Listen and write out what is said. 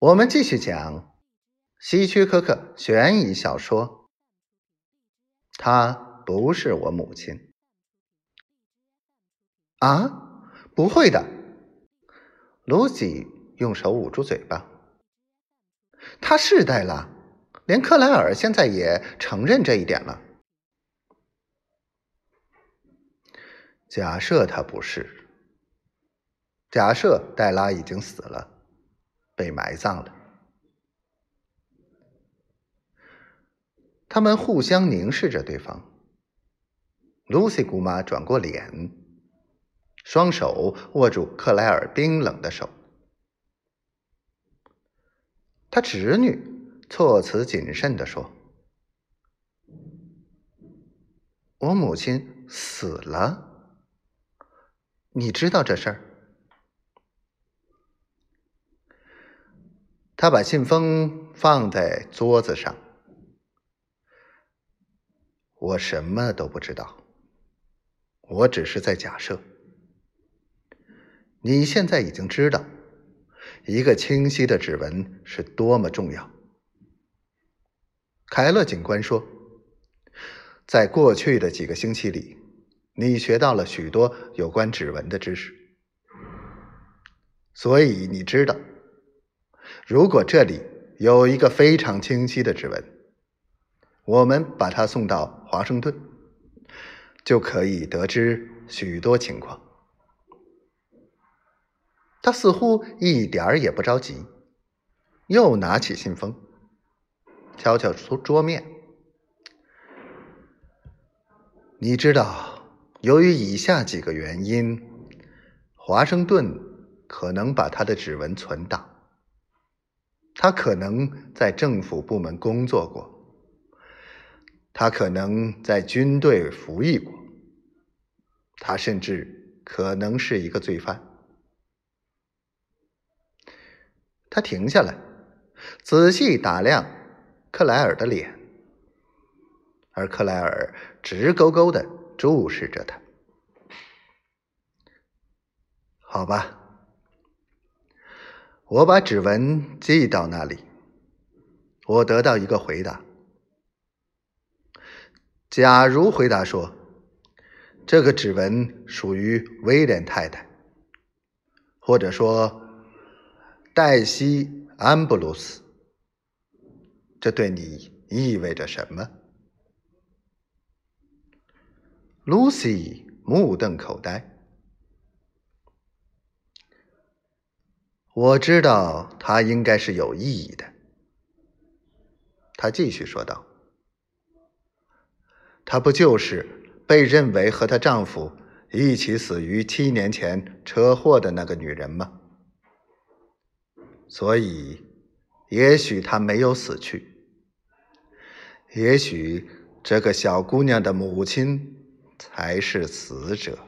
我们继续讲希区柯克悬疑小说。她不是我母亲啊！不会的，露西用手捂住嘴巴。她是黛拉，连克莱尔现在也承认这一点了。假设她不是，假设黛拉已经死了。被埋葬了。他们互相凝视着对方。露西姑妈转过脸，双手握住克莱尔冰冷的手。他侄女措辞谨慎的说：“我母亲死了，你知道这事儿？”他把信封放在桌子上。我什么都不知道，我只是在假设。你现在已经知道，一个清晰的指纹是多么重要。凯勒警官说，在过去的几个星期里，你学到了许多有关指纹的知识，所以你知道。如果这里有一个非常清晰的指纹，我们把它送到华盛顿，就可以得知许多情况。他似乎一点儿也不着急，又拿起信封，敲敲桌桌面。你知道，由于以下几个原因，华盛顿可能把他的指纹存档。他可能在政府部门工作过，他可能在军队服役过，他甚至可能是一个罪犯。他停下来，仔细打量克莱尔的脸，而克莱尔直勾勾的注视着他。好吧。我把指纹寄到那里，我得到一个回答。假如回答说，这个指纹属于威廉太太，或者说黛西·安布鲁斯，这对你意味着什么？露西目瞪口呆。我知道她应该是有意义的，他继续说道：“她不就是被认为和她丈夫一起死于七年前车祸的那个女人吗？所以，也许她没有死去，也许这个小姑娘的母亲才是死者。”